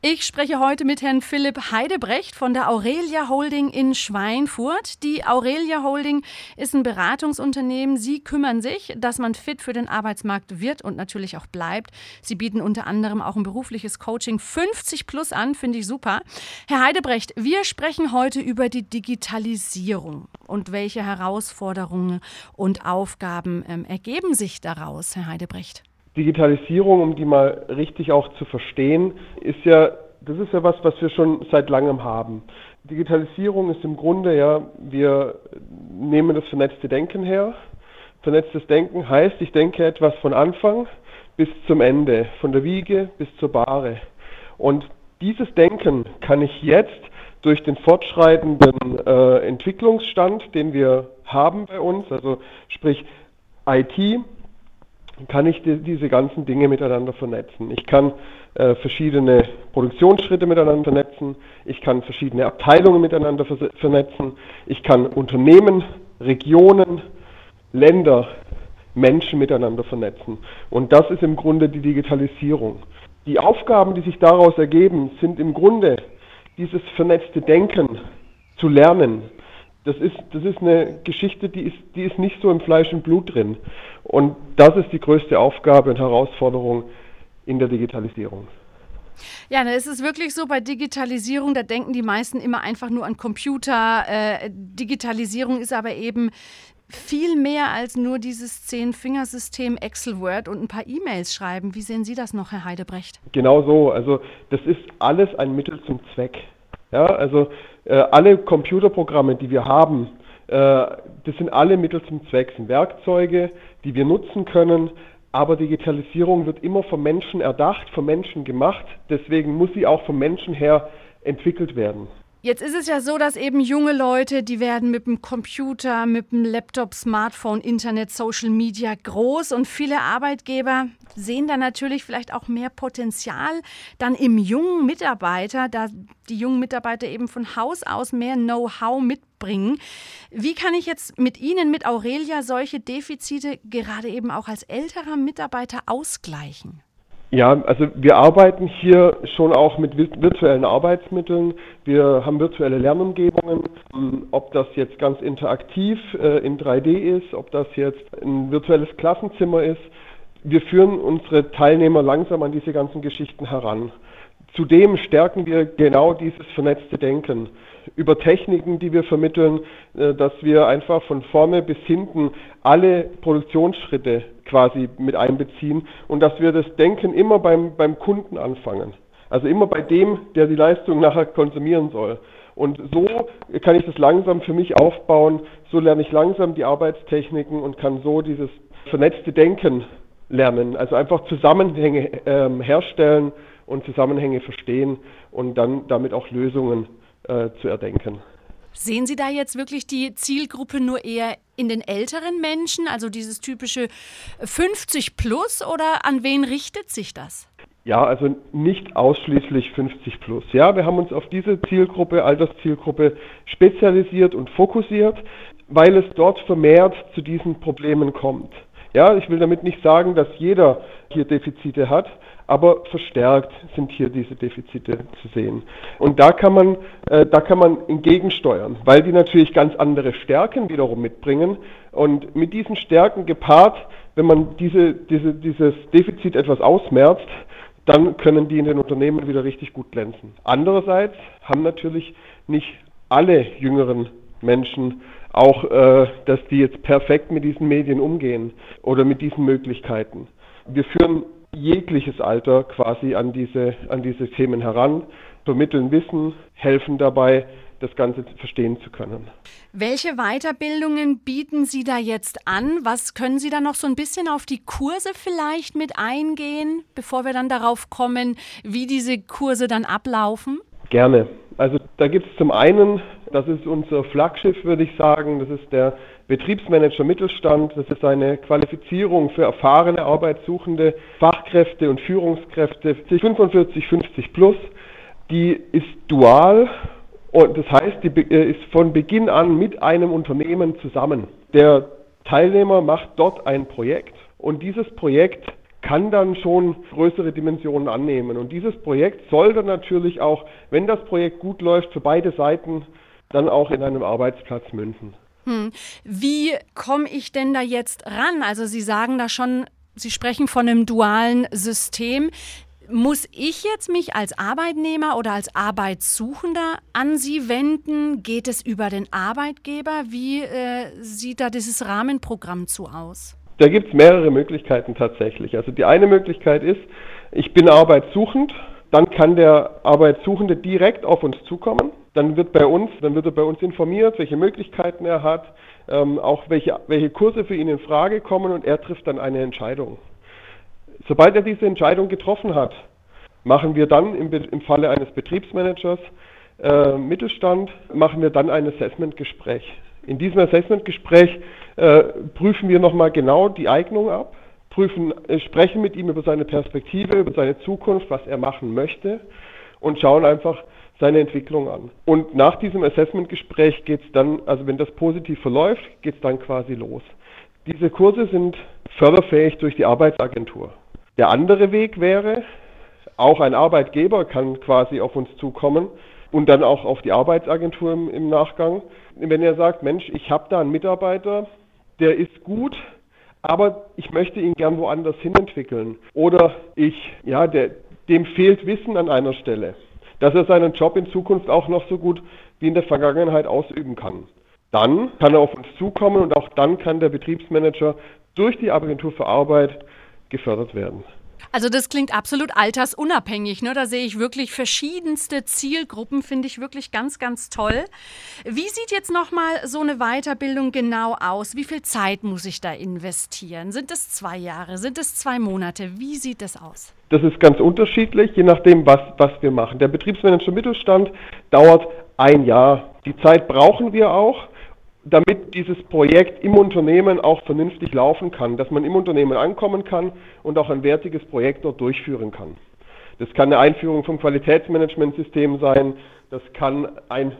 Ich spreche heute mit Herrn Philipp Heidebrecht von der Aurelia Holding in Schweinfurt. Die Aurelia Holding ist ein Beratungsunternehmen. Sie kümmern sich, dass man fit für den Arbeitsmarkt wird und natürlich auch bleibt. Sie bieten unter anderem auch ein berufliches Coaching 50 plus an, finde ich super. Herr Heidebrecht, wir sprechen heute über die Digitalisierung und welche Herausforderungen und Aufgaben ähm, ergeben sich daraus, Herr Heidebrecht. Digitalisierung, um die mal richtig auch zu verstehen, ist ja, das ist ja was, was wir schon seit langem haben. Digitalisierung ist im Grunde ja, wir nehmen das vernetzte Denken her. Vernetztes Denken heißt, ich denke etwas von Anfang bis zum Ende, von der Wiege bis zur Bahre. Und dieses Denken kann ich jetzt durch den fortschreitenden äh, Entwicklungsstand, den wir haben bei uns, also sprich IT, kann ich die, diese ganzen Dinge miteinander vernetzen. Ich kann äh, verschiedene Produktionsschritte miteinander vernetzen, ich kann verschiedene Abteilungen miteinander vernetzen, ich kann Unternehmen, Regionen, Länder, Menschen miteinander vernetzen. Und das ist im Grunde die Digitalisierung. Die Aufgaben, die sich daraus ergeben, sind im Grunde dieses vernetzte Denken zu lernen, das ist, das ist eine Geschichte, die ist, die ist nicht so im Fleisch und Blut drin. Und das ist die größte Aufgabe und Herausforderung in der Digitalisierung. Ja, es ist wirklich so, bei Digitalisierung, da denken die meisten immer einfach nur an Computer. Äh, Digitalisierung ist aber eben viel mehr als nur dieses Zehn-Fingersystem Excel Word und ein paar E-Mails schreiben. Wie sehen Sie das noch, Herr Heidebrecht? Genau so. Also das ist alles ein Mittel zum Zweck. Ja, also alle Computerprogramme, die wir haben, äh, das sind alle Mittel zum Zweck, sind Werkzeuge, die wir nutzen können. Aber Digitalisierung wird immer vom Menschen erdacht, vom Menschen gemacht. Deswegen muss sie auch vom Menschen her entwickelt werden. Jetzt ist es ja so, dass eben junge Leute, die werden mit dem Computer, mit dem Laptop, Smartphone, Internet, Social Media groß und viele Arbeitgeber sehen da natürlich vielleicht auch mehr Potenzial dann im jungen Mitarbeiter, da die jungen Mitarbeiter eben von Haus aus mehr Know-how mitbringen. Wie kann ich jetzt mit Ihnen, mit Aurelia, solche Defizite gerade eben auch als älterer Mitarbeiter ausgleichen? Ja, also wir arbeiten hier schon auch mit virtuellen Arbeitsmitteln. Wir haben virtuelle Lernumgebungen, ob das jetzt ganz interaktiv äh, in 3D ist, ob das jetzt ein virtuelles Klassenzimmer ist. Wir führen unsere Teilnehmer langsam an diese ganzen Geschichten heran. Zudem stärken wir genau dieses vernetzte Denken über Techniken, die wir vermitteln, äh, dass wir einfach von vorne bis hinten alle Produktionsschritte quasi mit einbeziehen und dass wir das Denken immer beim, beim Kunden anfangen. Also immer bei dem, der die Leistung nachher konsumieren soll. Und so kann ich das langsam für mich aufbauen, so lerne ich langsam die Arbeitstechniken und kann so dieses vernetzte Denken lernen. Also einfach Zusammenhänge ähm, herstellen und Zusammenhänge verstehen und dann damit auch Lösungen äh, zu erdenken. Sehen Sie da jetzt wirklich die Zielgruppe nur eher in den älteren Menschen, also dieses typische 50 plus, oder an wen richtet sich das? Ja, also nicht ausschließlich 50 plus. Ja, wir haben uns auf diese Zielgruppe, Alterszielgruppe spezialisiert und fokussiert, weil es dort vermehrt zu diesen Problemen kommt. Ja, ich will damit nicht sagen, dass jeder hier Defizite hat, aber verstärkt sind hier diese Defizite zu sehen. Und da kann man, äh, da kann man entgegensteuern, weil die natürlich ganz andere Stärken wiederum mitbringen. Und mit diesen Stärken gepaart, wenn man diese, diese, dieses Defizit etwas ausmerzt, dann können die in den Unternehmen wieder richtig gut glänzen. Andererseits haben natürlich nicht alle jüngeren Menschen auch, äh, dass die jetzt perfekt mit diesen Medien umgehen oder mit diesen Möglichkeiten. Wir führen jegliches Alter quasi an diese, an diese Themen heran, vermitteln Wissen, helfen dabei, das Ganze verstehen zu können. Welche Weiterbildungen bieten Sie da jetzt an? Was können Sie da noch so ein bisschen auf die Kurse vielleicht mit eingehen, bevor wir dann darauf kommen, wie diese Kurse dann ablaufen? Gerne. Also da gibt es zum einen, das ist unser Flaggschiff, würde ich sagen, das ist der Betriebsmanager Mittelstand. Das ist eine Qualifizierung für erfahrene Arbeitssuchende, Fachkräfte und Führungskräfte 45, 50 plus. Die ist dual und das heißt, die äh, ist von Beginn an mit einem Unternehmen zusammen. Der Teilnehmer macht dort ein Projekt und dieses Projekt kann dann schon größere Dimensionen annehmen. Und dieses Projekt soll dann natürlich auch, wenn das Projekt gut läuft, für beide Seiten dann auch in einem Arbeitsplatz münden. Hm. Wie komme ich denn da jetzt ran? Also Sie sagen da schon, Sie sprechen von einem dualen System. Muss ich jetzt mich als Arbeitnehmer oder als Arbeitssuchender an Sie wenden? Geht es über den Arbeitgeber? Wie äh, sieht da dieses Rahmenprogramm zu aus? Da gibt es mehrere Möglichkeiten tatsächlich. Also die eine Möglichkeit ist, ich bin arbeitssuchend, dann kann der Arbeitssuchende direkt auf uns zukommen. Dann wird bei uns, dann wird er bei uns informiert, welche Möglichkeiten er hat, ähm, auch welche, welche Kurse für ihn in Frage kommen und er trifft dann eine Entscheidung. Sobald er diese Entscheidung getroffen hat, machen wir dann im, im Falle eines Betriebsmanagers äh, Mittelstand, machen wir dann ein Assessment-Gespräch. In diesem Assessment-Gespräch äh, prüfen wir nochmal genau die Eignung ab, prüfen, äh, sprechen mit ihm über seine Perspektive, über seine Zukunft, was er machen möchte und schauen einfach seine Entwicklung an. Und nach diesem Assessment-Gespräch geht es dann, also wenn das positiv verläuft, geht es dann quasi los. Diese Kurse sind förderfähig durch die Arbeitsagentur. Der andere Weg wäre, auch ein Arbeitgeber kann quasi auf uns zukommen und dann auch auf die Arbeitsagentur im, im Nachgang. Wenn er sagt, Mensch, ich habe da einen Mitarbeiter, der ist gut, aber ich möchte ihn gern woanders hin entwickeln. Oder ich, ja, der, dem fehlt Wissen an einer Stelle, dass er seinen Job in Zukunft auch noch so gut wie in der Vergangenheit ausüben kann. Dann kann er auf uns zukommen und auch dann kann der Betriebsmanager durch die Agentur für Arbeit gefördert werden. Also das klingt absolut altersunabhängig. Ne? Da sehe ich wirklich verschiedenste Zielgruppen, finde ich wirklich ganz, ganz toll. Wie sieht jetzt nochmal so eine Weiterbildung genau aus? Wie viel Zeit muss ich da investieren? Sind es zwei Jahre? Sind es zwei Monate? Wie sieht das aus? Das ist ganz unterschiedlich, je nachdem, was, was wir machen. Der Betriebsmanager Mittelstand dauert ein Jahr. Die Zeit brauchen wir auch damit dieses Projekt im Unternehmen auch vernünftig laufen kann, dass man im Unternehmen ankommen kann und auch ein wertiges Projekt dort durchführen kann. Das kann eine Einführung vom Qualitätsmanagementsystem sein, das kann ein,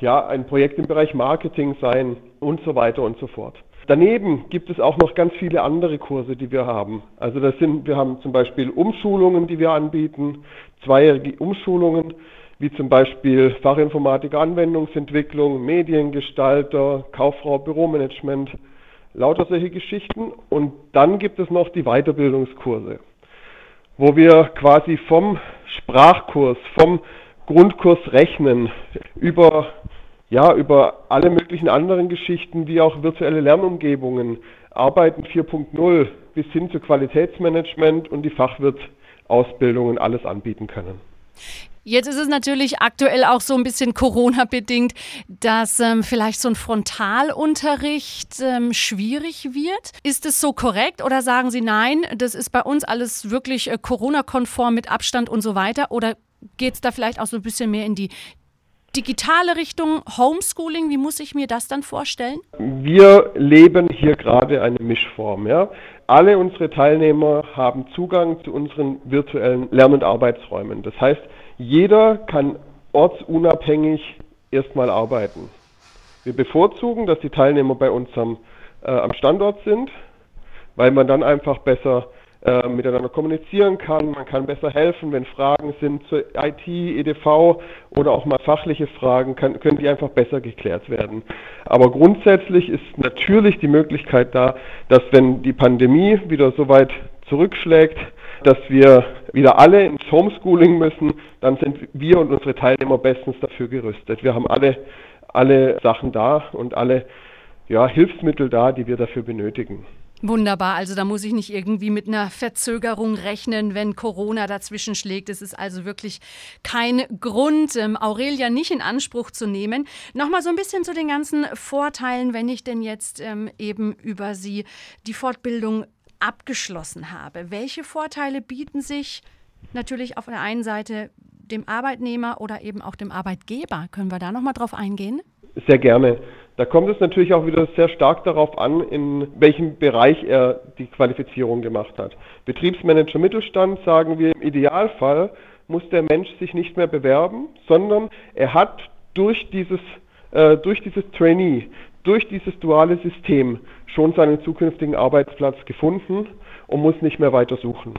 ja, ein Projekt im Bereich Marketing sein und so weiter und so fort. Daneben gibt es auch noch ganz viele andere Kurse, die wir haben. Also das sind, wir haben zum Beispiel Umschulungen, die wir anbieten, zweijährige Umschulungen wie zum Beispiel Fachinformatiker Anwendungsentwicklung, Mediengestalter, Kauffrau Büromanagement, lauter solche Geschichten. Und dann gibt es noch die Weiterbildungskurse, wo wir quasi vom Sprachkurs, vom Grundkurs Rechnen über ja, über alle möglichen anderen Geschichten, wie auch virtuelle Lernumgebungen, Arbeiten 4.0 bis hin zu Qualitätsmanagement und die Fachwirtausbildungen alles anbieten können. Jetzt ist es natürlich aktuell auch so ein bisschen Corona-bedingt, dass ähm, vielleicht so ein Frontalunterricht ähm, schwierig wird. Ist es so korrekt oder sagen Sie nein, das ist bei uns alles wirklich äh, Corona-konform mit Abstand und so weiter? Oder geht es da vielleicht auch so ein bisschen mehr in die digitale Richtung, Homeschooling? Wie muss ich mir das dann vorstellen? Wir leben hier gerade eine Mischform. Ja? Alle unsere Teilnehmer haben Zugang zu unseren virtuellen Lern- und Arbeitsräumen. Das heißt, jeder kann ortsunabhängig erstmal arbeiten. Wir bevorzugen, dass die Teilnehmer bei uns am, äh, am Standort sind, weil man dann einfach besser äh, miteinander kommunizieren kann, man kann besser helfen, wenn Fragen sind zur IT, EDV oder auch mal fachliche Fragen, kann, können die einfach besser geklärt werden. Aber grundsätzlich ist natürlich die Möglichkeit da, dass wenn die Pandemie wieder so weit zurückschlägt, dass wir wieder alle ins Homeschooling müssen, dann sind wir und unsere Teilnehmer bestens dafür gerüstet. Wir haben alle, alle Sachen da und alle ja, Hilfsmittel da, die wir dafür benötigen. Wunderbar, also da muss ich nicht irgendwie mit einer Verzögerung rechnen, wenn Corona dazwischen schlägt. Es ist also wirklich kein Grund, ähm, Aurelia nicht in Anspruch zu nehmen. Nochmal so ein bisschen zu den ganzen Vorteilen, wenn ich denn jetzt ähm, eben über Sie die Fortbildung abgeschlossen habe. Welche Vorteile bieten sich natürlich auf der einen Seite dem Arbeitnehmer oder eben auch dem Arbeitgeber? Können wir da nochmal drauf eingehen? Sehr gerne. Da kommt es natürlich auch wieder sehr stark darauf an, in welchem Bereich er die Qualifizierung gemacht hat. Betriebsmanager Mittelstand sagen wir, im Idealfall muss der Mensch sich nicht mehr bewerben, sondern er hat durch dieses, äh, durch dieses Trainee, durch dieses duale System schon seinen zukünftigen Arbeitsplatz gefunden und muss nicht mehr weiter suchen.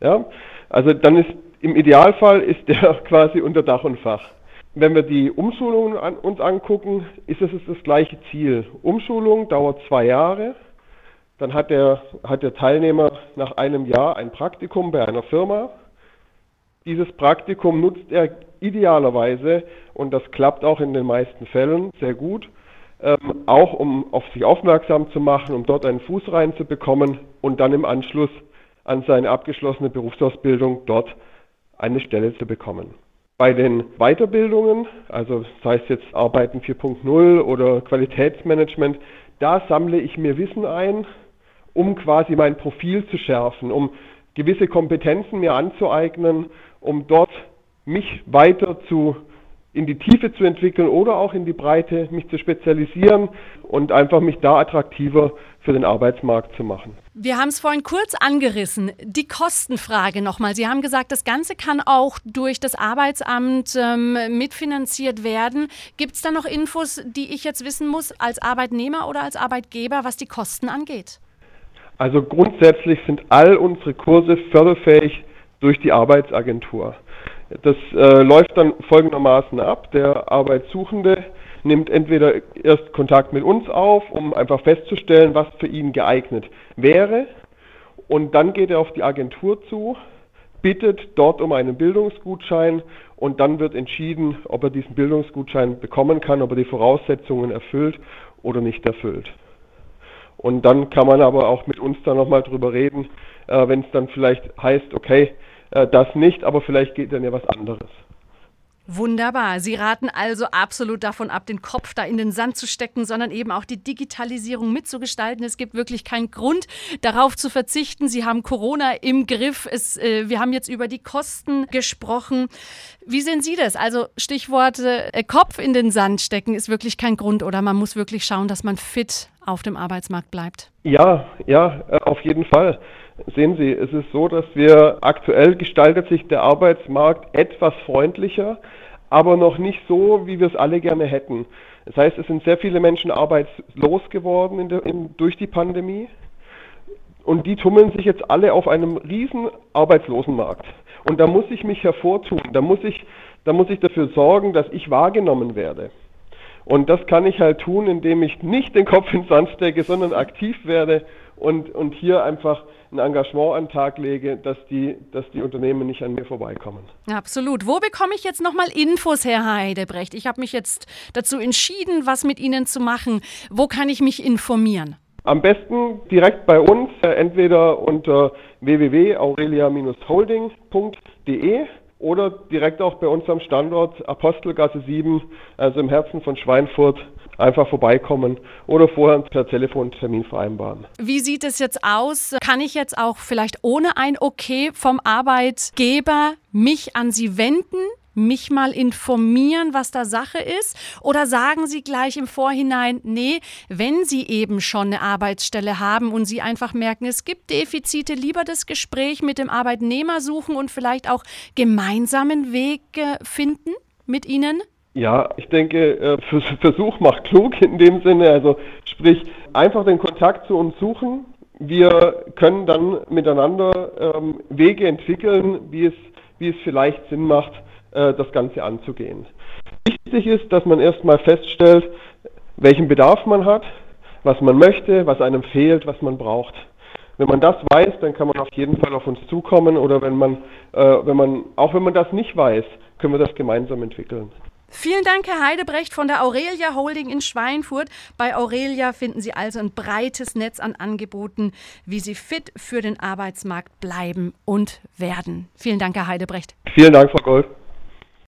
Ja? Also dann ist im Idealfall ist der quasi unter Dach und Fach. Wenn wir die Umschulungen an, uns angucken, ist es das gleiche Ziel. Umschulung dauert zwei Jahre. Dann hat der, hat der Teilnehmer nach einem Jahr ein Praktikum bei einer Firma. Dieses Praktikum nutzt er idealerweise, und das klappt auch in den meisten Fällen sehr gut, ähm, auch um auf sich aufmerksam zu machen, um dort einen Fuß reinzubekommen und dann im Anschluss an seine abgeschlossene Berufsausbildung dort eine Stelle zu bekommen. Bei den Weiterbildungen, also sei es jetzt Arbeiten 4.0 oder Qualitätsmanagement, da sammle ich mir Wissen ein, um quasi mein Profil zu schärfen, um gewisse Kompetenzen mir anzueignen, um dort mich weiter zu in die Tiefe zu entwickeln oder auch in die Breite, mich zu spezialisieren und einfach mich da attraktiver für den Arbeitsmarkt zu machen. Wir haben es vorhin kurz angerissen. Die Kostenfrage nochmal. Sie haben gesagt, das Ganze kann auch durch das Arbeitsamt ähm, mitfinanziert werden. Gibt es da noch Infos, die ich jetzt wissen muss als Arbeitnehmer oder als Arbeitgeber, was die Kosten angeht? Also grundsätzlich sind all unsere Kurse förderfähig durch die Arbeitsagentur. Das äh, läuft dann folgendermaßen ab. Der Arbeitssuchende nimmt entweder erst Kontakt mit uns auf, um einfach festzustellen, was für ihn geeignet wäre. Und dann geht er auf die Agentur zu, bittet dort um einen Bildungsgutschein und dann wird entschieden, ob er diesen Bildungsgutschein bekommen kann, ob er die Voraussetzungen erfüllt oder nicht erfüllt. Und dann kann man aber auch mit uns da nochmal drüber reden, äh, wenn es dann vielleicht heißt, okay, äh, das nicht, aber vielleicht geht dann ja was anderes. Wunderbar. Sie raten also absolut davon ab, den Kopf da in den Sand zu stecken, sondern eben auch die Digitalisierung mitzugestalten. Es gibt wirklich keinen Grund, darauf zu verzichten. Sie haben Corona im Griff. Es, äh, wir haben jetzt über die Kosten gesprochen. Wie sehen Sie das? Also Stichwort äh, Kopf in den Sand stecken ist wirklich kein Grund oder man muss wirklich schauen, dass man fit auf dem Arbeitsmarkt bleibt. Ja, ja, äh, auf jeden Fall. Sehen Sie, es ist so, dass wir aktuell gestaltet sich der Arbeitsmarkt etwas freundlicher, aber noch nicht so, wie wir es alle gerne hätten. Das heißt, es sind sehr viele Menschen arbeitslos geworden der, in, durch die Pandemie und die tummeln sich jetzt alle auf einem riesen Arbeitslosenmarkt. Und da muss ich mich hervortun, da muss ich, da muss ich dafür sorgen, dass ich wahrgenommen werde. Und das kann ich halt tun, indem ich nicht den Kopf ins Sand stecke, sondern aktiv werde und, und hier einfach ein Engagement an den Tag lege, dass die, dass die Unternehmen nicht an mir vorbeikommen. Absolut. Wo bekomme ich jetzt nochmal Infos, Herr Heidebrecht? Ich habe mich jetzt dazu entschieden, was mit Ihnen zu machen. Wo kann ich mich informieren? Am besten direkt bei uns, äh, entweder unter www.aurelia-holding.de oder direkt auch bei uns am Standort Apostelgasse 7, also im Herzen von Schweinfurt, einfach vorbeikommen oder vorher per Telefontermin vereinbaren. Wie sieht es jetzt aus? Kann ich jetzt auch vielleicht ohne ein Okay vom Arbeitgeber mich an Sie wenden? mich mal informieren, was da Sache ist? Oder sagen Sie gleich im Vorhinein, nee, wenn Sie eben schon eine Arbeitsstelle haben und Sie einfach merken, es gibt Defizite, lieber das Gespräch mit dem Arbeitnehmer suchen und vielleicht auch gemeinsamen Weg finden mit Ihnen? Ja, ich denke, äh, Versuch macht klug in dem Sinne. Also sprich, einfach den Kontakt zu uns suchen. Wir können dann miteinander ähm, Wege entwickeln, wie es, wie es vielleicht Sinn macht, äh, das Ganze anzugehen. Wichtig ist, dass man erstmal feststellt, welchen Bedarf man hat, was man möchte, was einem fehlt, was man braucht. Wenn man das weiß, dann kann man auf jeden Fall auf uns zukommen oder wenn man, äh, wenn man, auch wenn man das nicht weiß, können wir das gemeinsam entwickeln. Vielen Dank, Herr Heidebrecht von der Aurelia Holding in Schweinfurt. Bei Aurelia finden Sie also ein breites Netz an Angeboten, wie Sie fit für den Arbeitsmarkt bleiben und werden. Vielen Dank, Herr Heidebrecht. Vielen Dank, Frau Gold.